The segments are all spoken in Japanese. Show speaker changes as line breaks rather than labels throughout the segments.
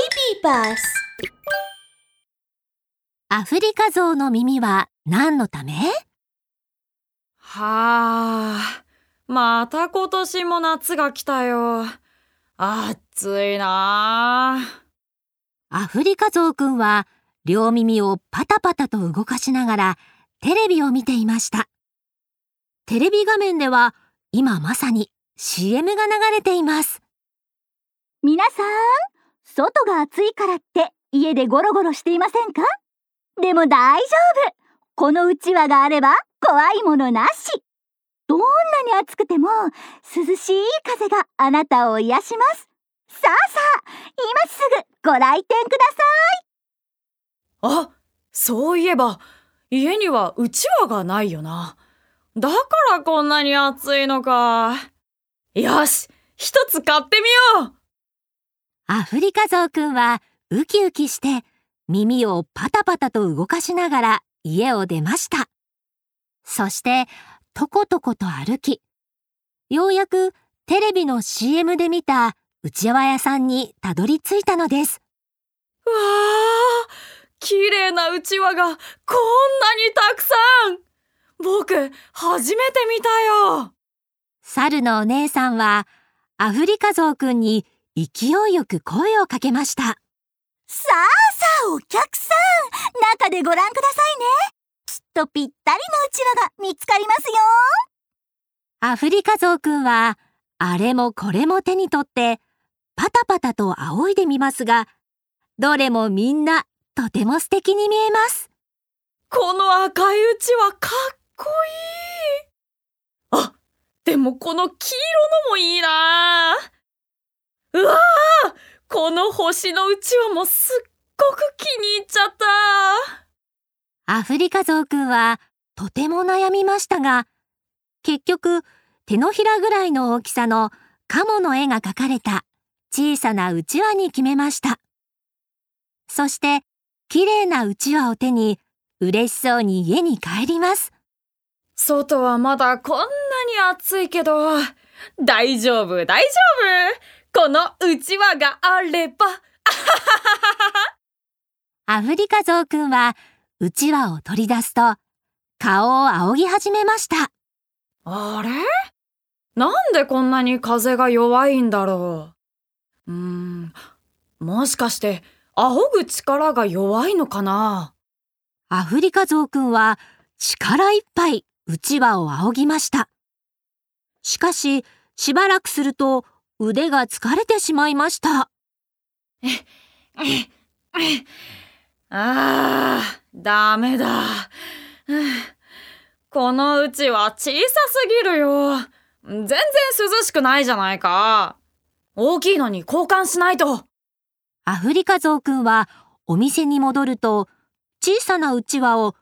Baby Bus
アフリカゾウの耳は何のため？
はあ、また今年も夏が来たよ。暑いなあ。
アフリカゾウくんは両耳をパタパタと動かしながらテレビを見ていました。テレビ画面では今まさに CM が流れています。
皆さん、外が暑いからって家でゴロゴロしていませんか？でも大丈夫。このうちわがあれば怖いものなし。どんなに暑くても涼しい風があなたを癒します。さあさあ、今すぐご来店ください。
あ、そういえば、家にはうちわがないよな。だからこんなに暑いのか。よし、一つ買ってみよう。
アフリカゾウくんはウキウキして耳をパタパタと動かしながら家を出ました。そしてとことこと歩き、ようやくテレビの CM で見たうちわ屋さんにたどり着いたのです。
わあ、綺麗なうちわがこんなにたくさん僕、初めて見たよ
猿のお姉さんはアフリカゾウくんに勢いよく声をかけました。
さあさあ、お客さん。中でご覧くださいね。きっとぴったりのうちわが見つかりますよ。
アフリカゾウくんはあれもこれも手に取ってパタパタと仰いでみますが、どれもみんなとても素敵に見えます。
この赤いうちわかっこいい。あ、でもこの黄色のもいいなうわあこの星のうちわもすっごく気に入っちゃった
アフリカゾウくんはとても悩みましたが、結局手のひらぐらいの大きさのカモの絵が描かれた小さなうちわに決めました。そして綺麗なうちわを手に嬉しそうに家に帰ります。
外はまだこんなに暑いけど、大丈夫、大丈夫このうちわがあれば、
アフリカゾウくんはうちわを取り出すと顔を仰ぎ始めました。
あれ？なんでこんなに風が弱いんだろう。うーん、もしかして、仰ぐ力が弱いのかな？
アフリカゾウくんは力いっぱいうちわを仰ぎました。しかししばらくすると腕が疲れてしまいました。
ああ、ダメだ。はあこのうちは小さすぎるよ。全然涼しくないじゃないか。大きいのに交換しないと。
アフリカゾウくんはお店に戻ると小さなうちわを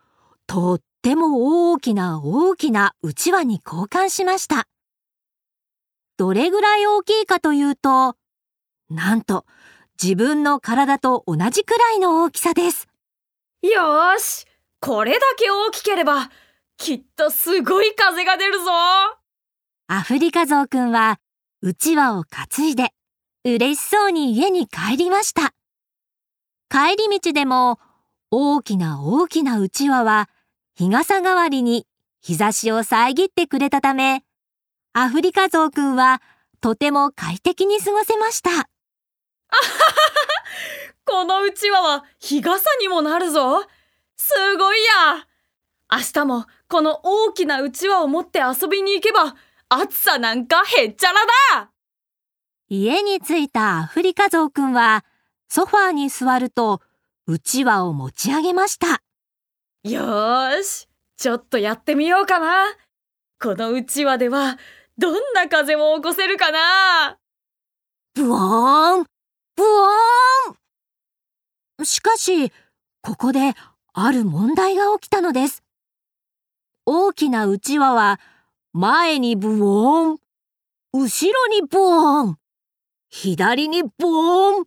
とっても大きな大きなうちわに交換しました。どれぐらい大きいかというと、なんと自分の体と同じくらいの大きさです。
よーし。これだけ大きければ、きっとすごい風が出るぞ。
アフリカゾウくんはうちわを担いで嬉しそうに家に帰りました。帰り道でも大きな大きなうちわは日傘代わりに日差しを遮ってくれたため、アフリカゾウくんはとても快適に過ごせました。
このうちわは日傘にもなるぞ。すごいや。明日もこの大きなうちわを持って遊びに行けば、暑さなんかへっちゃらだ。
家に着いたアフリカゾウくんはソファーに座るとうちわを持ち上げました。
よーし。ちょっとやってみようかな。このうちわでは、どんな風を起こせるかな？
ブワーン！ブワーン！しかし、ここである問題が起きたのです。大きなうちわは前にブオーン、後ろにボーン、左にボーン、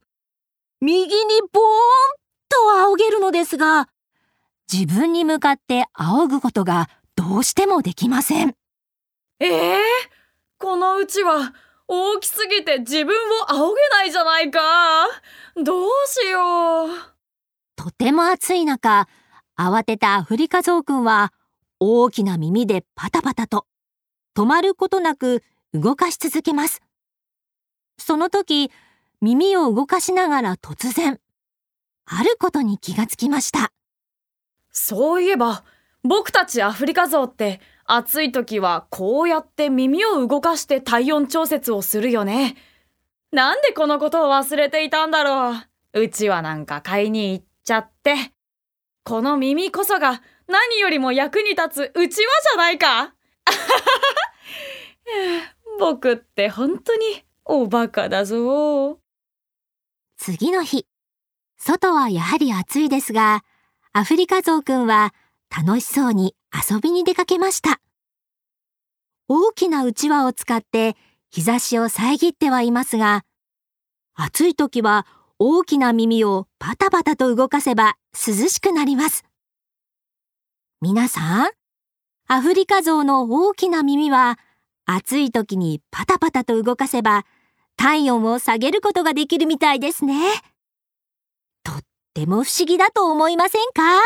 右にボーン！と仰げるのですが、自分に向かって仰ぐことがどうしてもできません。
ええこのうちわ、大きすぎて自分を仰げないじゃないか。どうしよう。
とても暑い中、慌てたアフリカゾウくんは大きな耳でパタパタと止まることなく動かし続けます。その時、耳を動かしながら突然、あることに気がつきました。
そういえば、僕たちアフリカゾウって暑い時はこうやって耳を動かして体温調節をするよね。なんでこのことを忘れていたんだろう。うちはなんか買いに行っちゃって。この耳こそが何よりも役に立つうちわじゃないか 僕って本当におバカだぞ。
次の日、外はやはり暑いですが、アフリカゾウくんは楽しそうに遊びに出かけました。大きなうちわを使って日差しを遮ってはいますが、暑い時は大きな耳をパタパタと動かせば涼しくなります。皆さん、アフリカゾウの大きな耳は暑い時にパタパタと動かせば体温を下げることができるみたいですね。とっても不思議だと思いませんか？